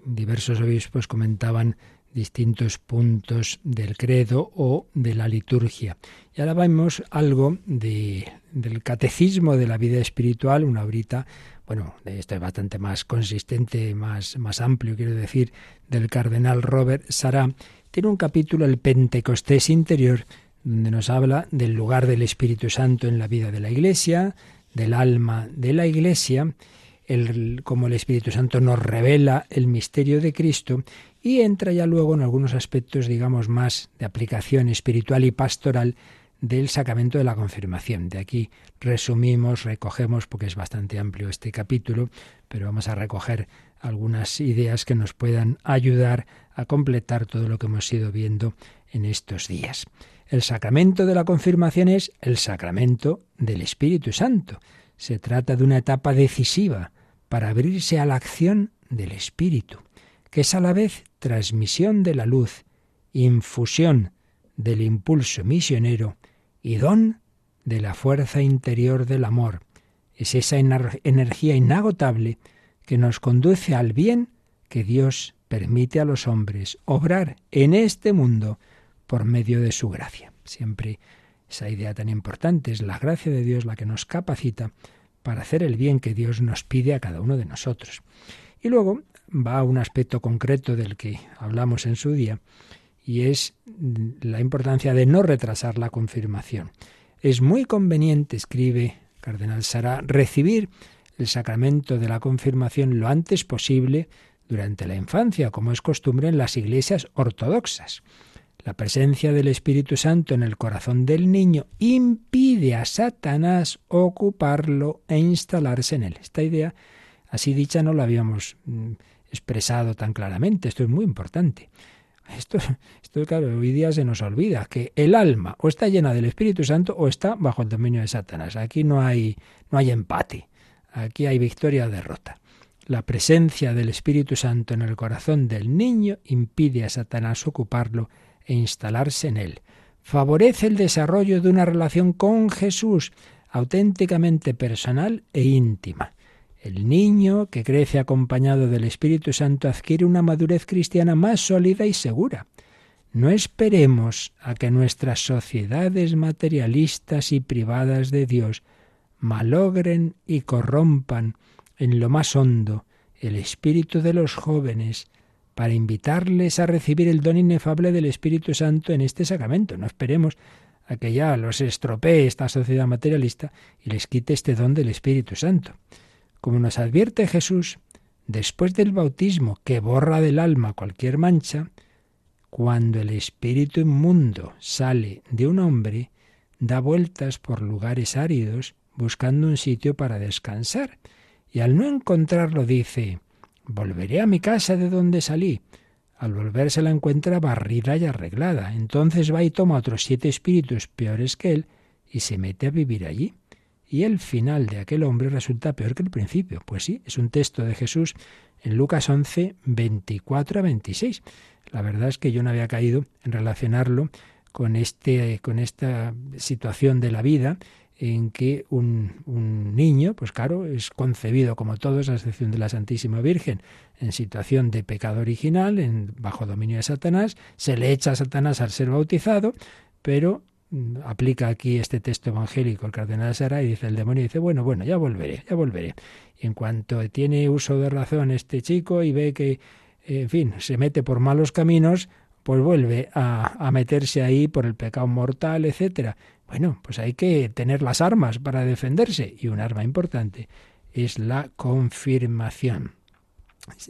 Speaker 2: diversos obispos comentaban distintos puntos del credo o de la liturgia. Y ahora vemos algo de, del catecismo de la vida espiritual, una obrita, bueno, esto es bastante más consistente, más, más amplio, quiero decir, del cardenal Robert Sará. Tiene un capítulo, el Pentecostés interior, donde nos habla del lugar del Espíritu Santo en la vida de la Iglesia, del alma de la Iglesia, el, como el Espíritu Santo nos revela el misterio de Cristo y entra ya luego en algunos aspectos, digamos, más de aplicación espiritual y pastoral del sacramento de la confirmación. De aquí resumimos, recogemos, porque es bastante amplio este capítulo, pero vamos a recoger algunas ideas que nos puedan ayudar a completar todo lo que hemos ido viendo en estos días. El sacramento de la confirmación es el sacramento del Espíritu Santo. Se trata de una etapa decisiva para abrirse a la acción del Espíritu que es a la vez transmisión de la luz, infusión del impulso misionero y don de la fuerza interior del amor. Es esa energía inagotable que nos conduce al bien que Dios permite a los hombres obrar en este mundo por medio de su gracia. Siempre esa idea tan importante es la gracia de Dios la que nos capacita para hacer el bien que Dios nos pide a cada uno de nosotros. Y luego va un aspecto concreto del que hablamos en su día, y es la importancia de no retrasar la confirmación. Es muy conveniente, escribe Cardenal Sara, recibir el sacramento de la confirmación lo antes posible durante la infancia, como es costumbre en las iglesias ortodoxas. La presencia del Espíritu Santo en el corazón del niño impide a Satanás ocuparlo e instalarse en él. Esta idea, así dicha, no la habíamos mm, expresado tan claramente. Esto es muy importante. Esto, esto, claro, hoy día se nos olvida que el alma o está llena del Espíritu Santo o está bajo el dominio de Satanás. Aquí no hay, no hay empate. Aquí hay victoria o derrota. La presencia del Espíritu Santo en el corazón del niño impide a Satanás ocuparlo e instalarse en él. Favorece el desarrollo de una relación con Jesús auténticamente personal e íntima. El niño que crece acompañado del Espíritu Santo adquiere una madurez cristiana más sólida y segura. No esperemos a que nuestras sociedades materialistas y privadas de Dios malogren y corrompan en lo más hondo el espíritu de los jóvenes para invitarles a recibir el don inefable del Espíritu Santo en este sacramento. No esperemos a que ya los estropee esta sociedad materialista y les quite este don del Espíritu Santo. Como nos advierte Jesús, después del bautismo que borra del alma cualquier mancha, cuando el espíritu inmundo sale de un hombre, da vueltas por lugares áridos buscando un sitio para descansar, y al no encontrarlo dice, volveré a mi casa de donde salí. Al volver se la encuentra barrida y arreglada. Entonces va y toma otros siete espíritus peores que él y se mete a vivir allí y el final de aquel hombre resulta peor que el principio. Pues sí, es un texto de Jesús en Lucas 11, 24 a 26. La verdad es que yo no había caído en relacionarlo con, este, con esta situación de la vida en que un, un, niño, pues claro, es concebido como todos, a excepción de la Santísima Virgen, en situación de pecado original, en, bajo dominio de Satanás, se le echa a Satanás al ser bautizado, pero aplica aquí este texto evangélico el cardenal Sara y dice el demonio dice bueno bueno ya volveré ya volveré y en cuanto tiene uso de razón este chico y ve que en fin se mete por malos caminos pues vuelve a, a meterse ahí por el pecado mortal etcétera bueno pues hay que tener las armas para defenderse y un arma importante es la confirmación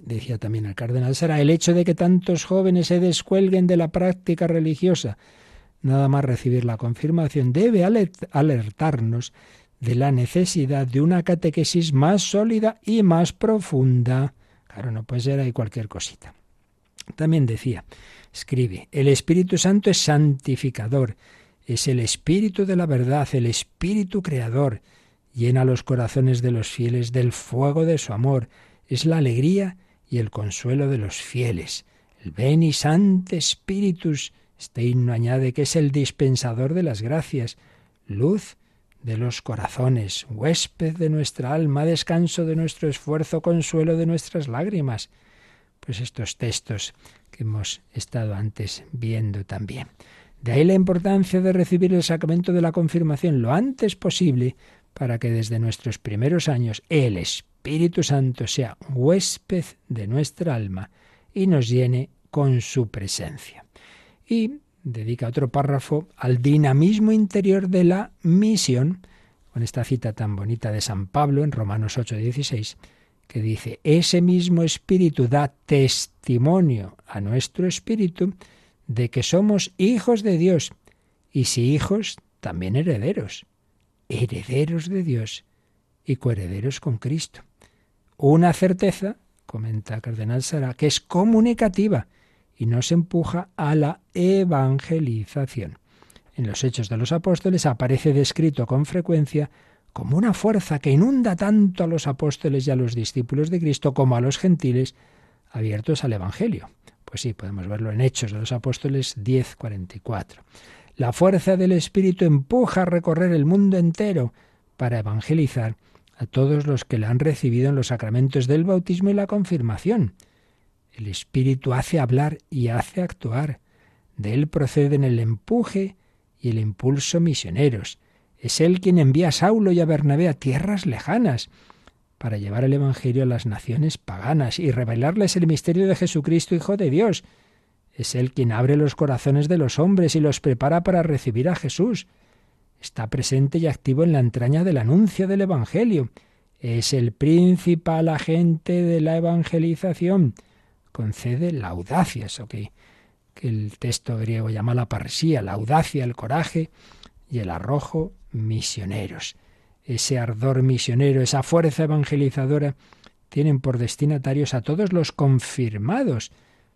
Speaker 2: decía también el cardenal Sara el hecho de que tantos jóvenes se descuelguen de la práctica religiosa nada más recibir la confirmación, debe alertarnos de la necesidad de una catequesis más sólida y más profunda. Claro, no puede ser ahí cualquier cosita. También decía, escribe, el Espíritu Santo es santificador, es el Espíritu de la verdad, el Espíritu creador, llena los corazones de los fieles del fuego de su amor, es la alegría y el consuelo de los fieles. El Beni Sant Spiritus este himno añade que es el dispensador de las gracias, luz de los corazones, huésped de nuestra alma, descanso de nuestro esfuerzo, consuelo de nuestras lágrimas. Pues estos textos que hemos estado antes viendo también. De ahí la importancia de recibir el sacramento de la confirmación lo antes posible para que desde nuestros primeros años el Espíritu Santo sea huésped de nuestra alma y nos llene con su presencia. Y dedica otro párrafo al dinamismo interior de la misión, con esta cita tan bonita de San Pablo en Romanos 8:16, que dice, ese mismo espíritu da testimonio a nuestro espíritu de que somos hijos de Dios, y si hijos, también herederos, herederos de Dios y coherederos con Cristo. Una certeza, comenta Cardenal Sara, que es comunicativa y nos empuja a la evangelización. En los Hechos de los Apóstoles aparece descrito con frecuencia como una fuerza que inunda tanto a los apóstoles y a los discípulos de Cristo como a los gentiles abiertos al Evangelio. Pues sí, podemos verlo en Hechos de los Apóstoles 10:44. La fuerza del Espíritu empuja a recorrer el mundo entero para evangelizar a todos los que le han recibido en los sacramentos del bautismo y la confirmación. El Espíritu hace hablar y hace actuar. De él proceden el empuje y el impulso misioneros. Es él quien envía a Saulo y a Bernabé a tierras lejanas para llevar el Evangelio a las naciones paganas y revelarles el misterio de Jesucristo, Hijo de Dios. Es Él quien abre los corazones de los hombres y los prepara para recibir a Jesús. Está presente y activo en la entraña del anuncio del Evangelio. Es el principal agente de la evangelización. Concede la audacia, eso que, el texto griego llama la parresía, la audacia, el coraje y el arrojo misioneros ese ardor misionero, esa fuerza evangelizadora, tienen por destinatarios a todos los confirmados,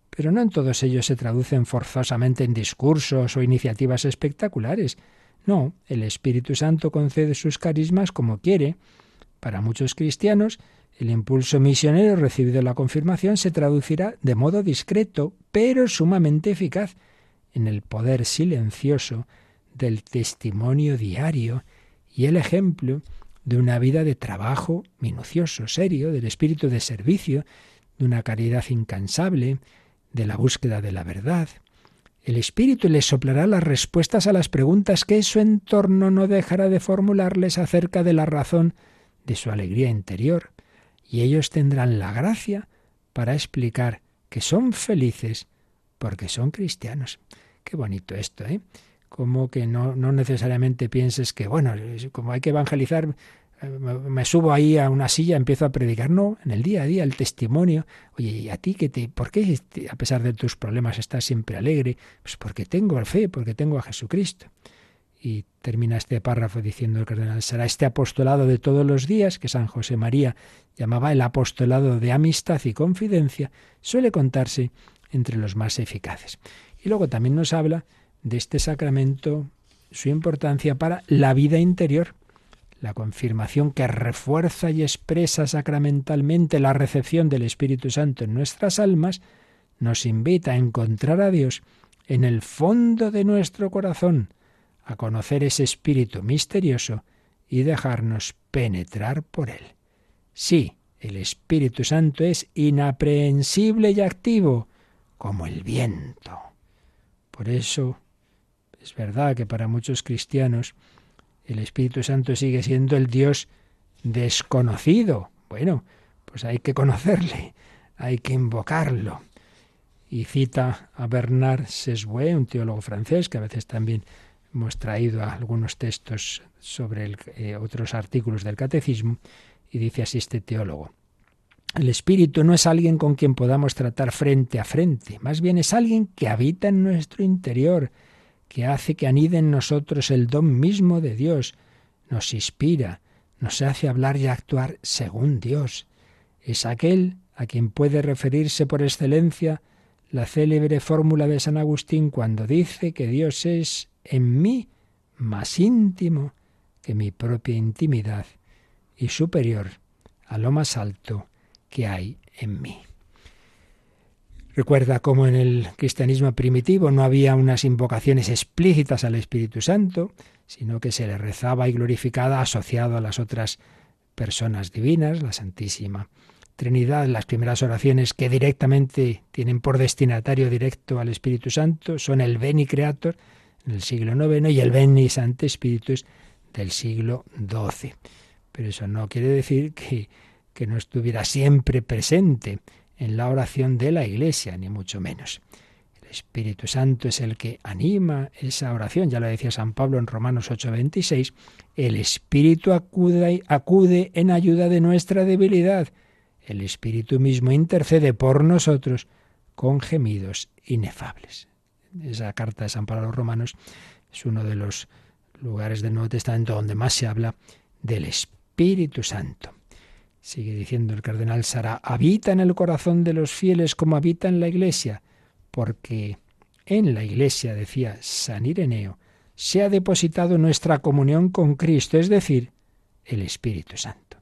Speaker 2: pero no en todos ellos se traducen forzosamente en discursos o iniciativas espectaculares. No, el Espíritu Santo concede sus carismas como quiere. Para muchos cristianos, el impulso misionero recibido en la confirmación se traducirá de modo discreto, pero sumamente eficaz, en el poder silencioso del testimonio diario y el ejemplo de una vida de trabajo minucioso, serio, del espíritu de servicio, de una caridad incansable, de la búsqueda de la verdad. El espíritu les soplará las respuestas a las preguntas que su entorno no dejará de formularles acerca de la razón de su alegría interior, y ellos tendrán la gracia para explicar que son felices porque son cristianos. Qué bonito esto, ¿eh? Como que no, no necesariamente pienses que, bueno, como hay que evangelizar, eh, me subo ahí a una silla, empiezo a predicar. No, en el día a día, el testimonio. Oye, ¿y a ti qué te, por qué a pesar de tus problemas estás siempre alegre? Pues porque tengo fe, porque tengo a Jesucristo. Y termina este párrafo diciendo el cardenal, será este apostolado de todos los días, que San José María llamaba el apostolado de amistad y confidencia, suele contarse entre los más eficaces. Y luego también nos habla de este sacramento su importancia para la vida interior, la confirmación que refuerza y expresa sacramentalmente la recepción del Espíritu Santo en nuestras almas, nos invita a encontrar a Dios en el fondo de nuestro corazón, a conocer ese Espíritu misterioso y dejarnos penetrar por él. Sí, el Espíritu Santo es inaprehensible y activo, como el viento. Por eso es verdad que para muchos cristianos el Espíritu Santo sigue siendo el Dios desconocido. Bueno, pues hay que conocerle, hay que invocarlo. Y cita a Bernard Sesbue, un teólogo francés, que a veces también hemos traído algunos textos sobre eh, otros artículos del catecismo, y dice así este teólogo. El espíritu no es alguien con quien podamos tratar frente a frente, más bien es alguien que habita en nuestro interior, que hace que anide en nosotros el don mismo de Dios, nos inspira, nos hace hablar y actuar según Dios. Es aquel a quien puede referirse por excelencia la célebre fórmula de San Agustín cuando dice que Dios es en mí más íntimo que mi propia intimidad y superior a lo más alto que hay en mí. Recuerda cómo en el cristianismo primitivo no había unas invocaciones explícitas al Espíritu Santo, sino que se le rezaba y glorificada asociado a las otras personas divinas, la Santísima Trinidad. Las primeras oraciones que directamente tienen por destinatario directo al Espíritu Santo son el Veni Creator en el siglo IX y el Veni Sancte Spiritus del siglo XII. Pero eso no quiere decir que, que no estuviera siempre presente en la oración de la Iglesia, ni mucho menos. El Espíritu Santo es el que anima esa oración. Ya lo decía San Pablo en Romanos 8:26. El Espíritu acude, acude en ayuda de nuestra debilidad. El Espíritu mismo intercede por nosotros con gemidos inefables. Esa carta de San Pablo a los Romanos es uno de los lugares del Nuevo Testamento donde más se habla del Espíritu Santo. Sigue diciendo el cardenal Sara, habita en el corazón de los fieles como habita en la iglesia porque en la Iglesia, decía San Ireneo, se ha depositado nuestra comunión con Cristo, es decir, el Espíritu Santo.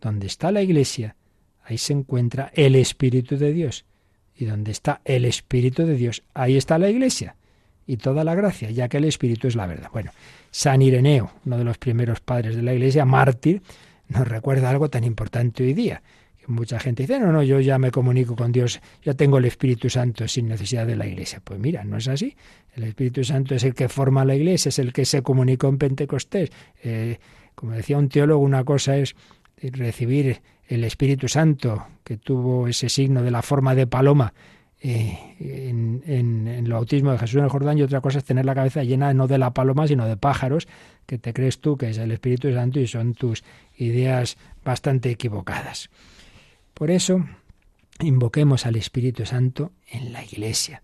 Speaker 2: Donde está la Iglesia, ahí se encuentra el Espíritu de Dios. Y donde está el Espíritu de Dios, ahí está la Iglesia. Y toda la gracia, ya que el Espíritu es la verdad. Bueno, San Ireneo, uno de los primeros padres de la Iglesia, mártir, nos recuerda algo tan importante hoy día, Mucha gente dice, no, no, yo ya me comunico con Dios, ya tengo el Espíritu Santo sin necesidad de la Iglesia. Pues mira, no es así. El Espíritu Santo es el que forma la Iglesia, es el que se comunicó en Pentecostés. Eh, como decía un teólogo, una cosa es recibir el Espíritu Santo, que tuvo ese signo de la forma de paloma eh, en, el bautismo de Jesús en el Jordán, y otra cosa es tener la cabeza llena no de la paloma, sino de pájaros, que te crees tú que es el Espíritu Santo y son tus ideas bastante equivocadas. Por eso, invoquemos al Espíritu Santo en la Iglesia.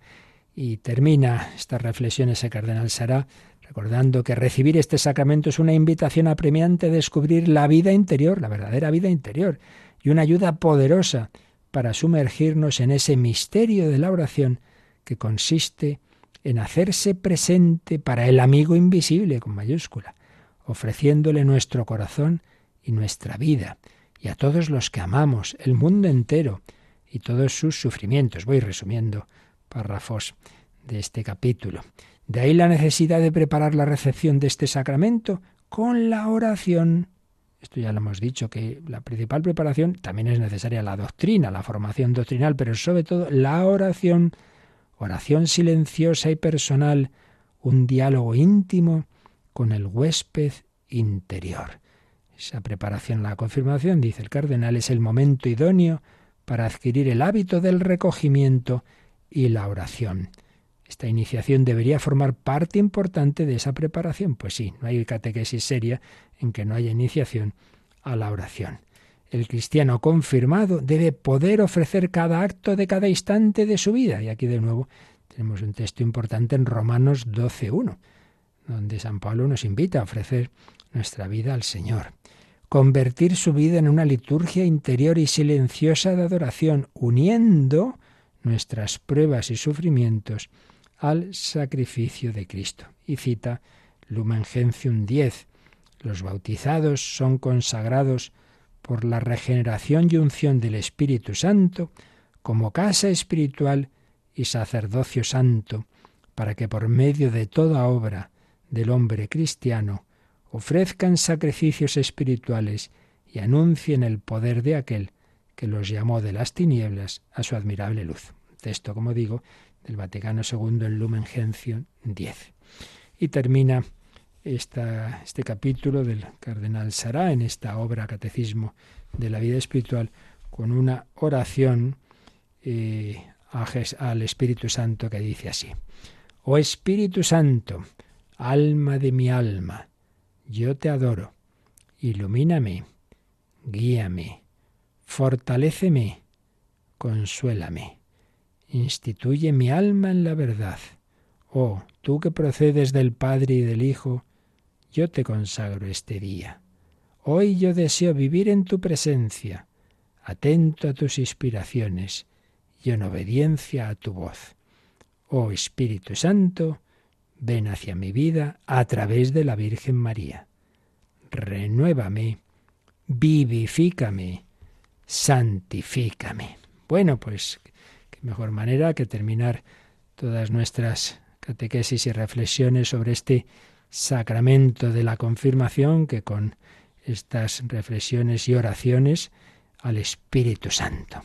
Speaker 2: Y termina estas reflexiones el cardenal Sará recordando que recibir este sacramento es una invitación apremiante a descubrir la vida interior, la verdadera vida interior, y una ayuda poderosa para sumergirnos en ese misterio de la oración que consiste en hacerse presente para el amigo invisible con mayúscula, ofreciéndole nuestro corazón y nuestra vida, y a todos los que amamos, el mundo entero y todos sus sufrimientos. Voy resumiendo párrafos de este capítulo. De ahí la necesidad de preparar la recepción de este sacramento con la oración. Esto ya lo hemos dicho, que la principal preparación también es necesaria la doctrina, la formación doctrinal, pero sobre todo la oración, oración silenciosa y personal, un diálogo íntimo con el huésped interior. Esa preparación la confirmación, dice el cardenal, es el momento idóneo para adquirir el hábito del recogimiento y la oración. Esta iniciación debería formar parte importante de esa preparación. Pues sí, no hay catequesis seria en que no haya iniciación a la oración. El cristiano confirmado debe poder ofrecer cada acto de cada instante de su vida. Y aquí de nuevo tenemos un texto importante en Romanos 12.1, donde San Pablo nos invita a ofrecer nuestra vida al Señor convertir su vida en una liturgia interior y silenciosa de adoración, uniendo nuestras pruebas y sufrimientos al sacrificio de Cristo. Y cita Lumen Gentium 10. Los bautizados son consagrados por la regeneración y unción del Espíritu Santo como casa espiritual y sacerdocio santo, para que por medio de toda obra del hombre cristiano ofrezcan sacrificios espirituales y anuncien el poder de aquel que los llamó de las tinieblas a su admirable luz. Texto, como digo, del Vaticano II en Lumen Gentium 10. Y termina esta, este capítulo del cardenal Sará en esta obra Catecismo de la vida espiritual con una oración eh, al Espíritu Santo que dice así. Oh Espíritu Santo, alma de mi alma, yo te adoro. Ilumíname, guíame, fortaléceme, consuélame. Instituye mi alma en la verdad. Oh, tú que procedes del Padre y del Hijo, yo te consagro este día. Hoy yo deseo vivir en tu presencia, atento a tus inspiraciones y en obediencia a tu voz. Oh Espíritu Santo, ven hacia mi vida a través de la Virgen María. Renuévame, vivifícame, santifícame. Bueno, pues mejor manera que terminar todas nuestras catequesis y reflexiones sobre este sacramento de la confirmación que con estas reflexiones y oraciones al Espíritu Santo.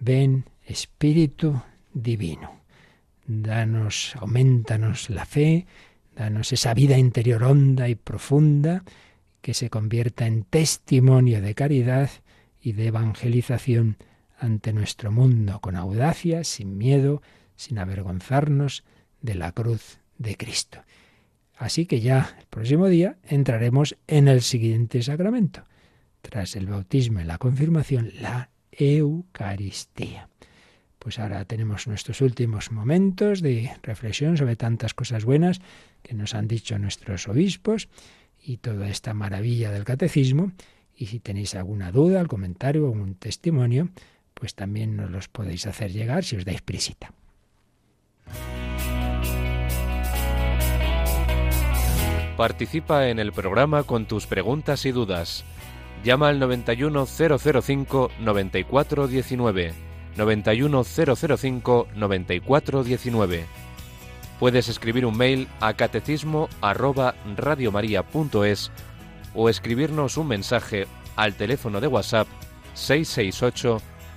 Speaker 2: Ven, Espíritu Divino danos, aumentanos la fe, danos esa vida interior honda y profunda que se convierta en testimonio de caridad y de evangelización ante nuestro mundo, con audacia, sin miedo, sin avergonzarnos de la cruz de Cristo. Así que ya el próximo día entraremos en el siguiente sacramento. Tras el bautismo y la confirmación, la Eucaristía. Pues ahora tenemos nuestros últimos momentos de reflexión sobre tantas cosas buenas que nos han dicho nuestros obispos y toda esta maravilla del catecismo. Y si tenéis alguna duda, algún comentario o un testimonio, pues también nos los podéis hacer llegar si os dais prisita.
Speaker 4: Participa en el programa con tus preguntas y dudas. Llama al 91005 9419 91005-9419. Puedes escribir un mail a catecismo arroba o escribirnos un mensaje al teléfono de WhatsApp 668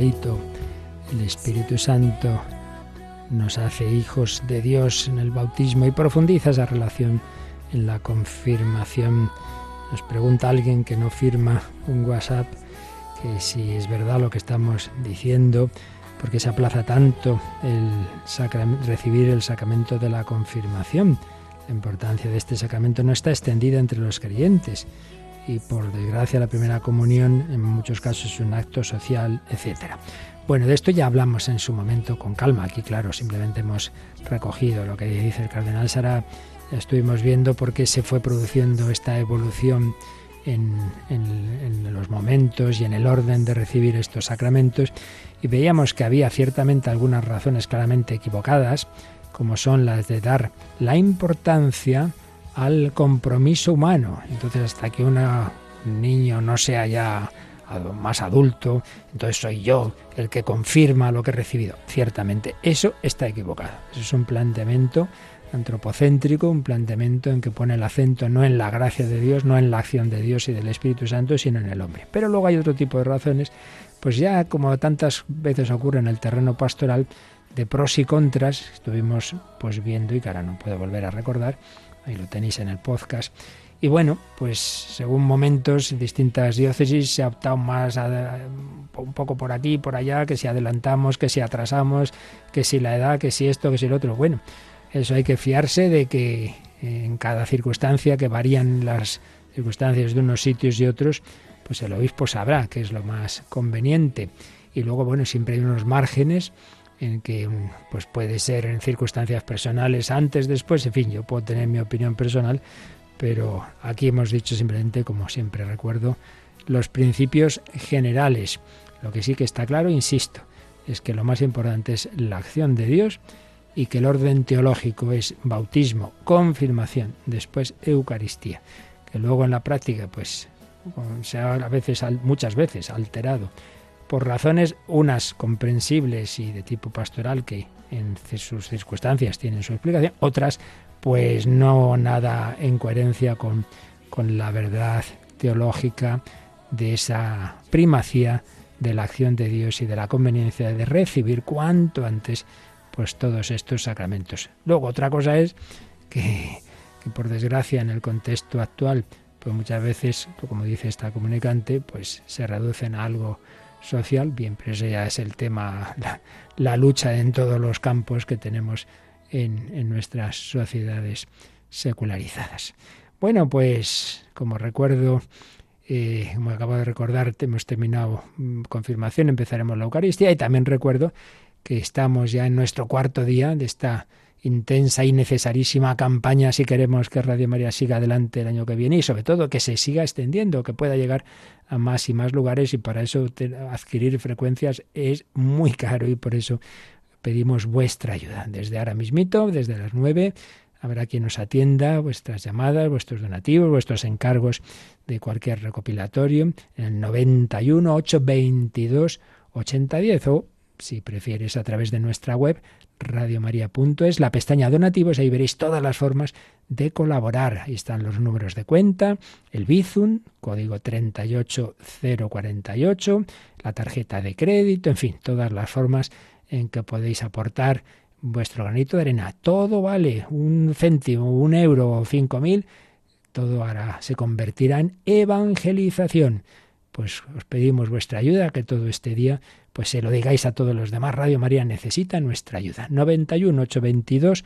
Speaker 2: el Espíritu Santo nos hace hijos de Dios en el bautismo y profundiza esa relación en la confirmación. Nos pregunta alguien que no firma un WhatsApp que si es verdad lo que estamos diciendo, porque se aplaza tanto el recibir el sacramento de la confirmación. La importancia de este sacramento no está extendida entre los creyentes y por desgracia la primera comunión en muchos casos es un acto social, etcétera. Bueno, de esto ya hablamos en su momento con calma. Aquí, claro, simplemente hemos recogido lo que dice el cardenal Sara. Estuvimos viendo por qué se fue produciendo esta evolución en, en, los momentos y en el orden de recibir estos sacramentos y veíamos que había ciertamente algunas razones claramente equivocadas, como son las de dar la importancia al compromiso humano. Entonces, hasta que un niño no sea ya más adulto, entonces soy yo el que confirma lo que he recibido. Ciertamente, eso está equivocado. Eso es un planteamiento antropocéntrico, un planteamiento en que pone el acento no en la gracia de Dios, no en la acción de Dios y del Espíritu Santo, sino en el hombre. Pero luego hay otro tipo de razones, pues ya como tantas veces ocurre en el terreno pastoral, de pros y contras, estuvimos pues viendo y que ahora no puedo volver a recordar, ahí lo tenéis en el podcast. Y bueno, pues según momentos, distintas diócesis se ha optado más a, un poco por aquí, por allá, que si adelantamos, que si atrasamos, que si la edad, que si esto, que si lo otro. Bueno, eso hay que fiarse de que en cada circunstancia, que varían las circunstancias de unos sitios y otros, pues el obispo sabrá qué es lo más conveniente. Y luego, bueno, siempre hay unos márgenes en que pues puede ser en circunstancias personales, antes, después, en fin, yo puedo tener mi opinión personal, pero aquí hemos dicho simplemente, como siempre recuerdo, los principios generales. Lo que sí que está claro, insisto, es que lo más importante es la acción de Dios y que el orden teológico es bautismo, confirmación, después Eucaristía, que luego en la práctica pues se a veces muchas veces alterado por razones unas comprensibles y de tipo pastoral que en sus circunstancias tienen su explicación, otras pues no nada en coherencia con, con la verdad teológica de esa primacía de la acción de Dios y de la conveniencia de recibir cuanto antes pues todos estos sacramentos. Luego otra cosa es que, por desgracia en el contexto actual pues muchas veces, como dice esta comunicante, pues se reducen a algo social, bien, pero ese ya es el tema, *laughs* la, lucha en todos los campos que tenemos en, en nuestras sociedades secularizadas. Bueno, pues como recuerdo, eh, como acabo de recordar, hemos terminado mm, confirmación, empezaremos la Eucaristía y también recuerdo que estamos ya en nuestro cuarto día de esta intensa y necesarísima campaña si queremos que Radio María siga adelante el año que viene y sobre todo que se siga extendiendo, que pueda llegar a más y más lugares y para eso adquirir frecuencias es muy caro y por eso pedimos vuestra ayuda. Desde ahora mismito, desde las nueve, habrá quien nos atienda vuestras llamadas, vuestros donativos, vuestros encargos de cualquier recopilatorio en el 91 822 8010 o si prefieres a través de nuestra web radiomaria.es, la pestaña donativos, ahí veréis todas las formas de colaborar. Ahí están los números de cuenta, el Bizum, código 38048, la tarjeta de crédito, en fin, todas las formas en que podéis aportar vuestro granito de arena. Todo vale, un céntimo, un euro o cinco mil, todo ahora se convertirá en evangelización. Pues os pedimos vuestra ayuda, que todo este día pues se lo digáis a todos los demás. Radio María necesita nuestra ayuda. 91 822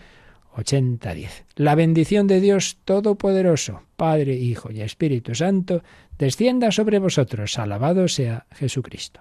Speaker 2: 8010. La bendición de Dios Todopoderoso, Padre, Hijo y Espíritu Santo, descienda sobre vosotros. Alabado sea Jesucristo.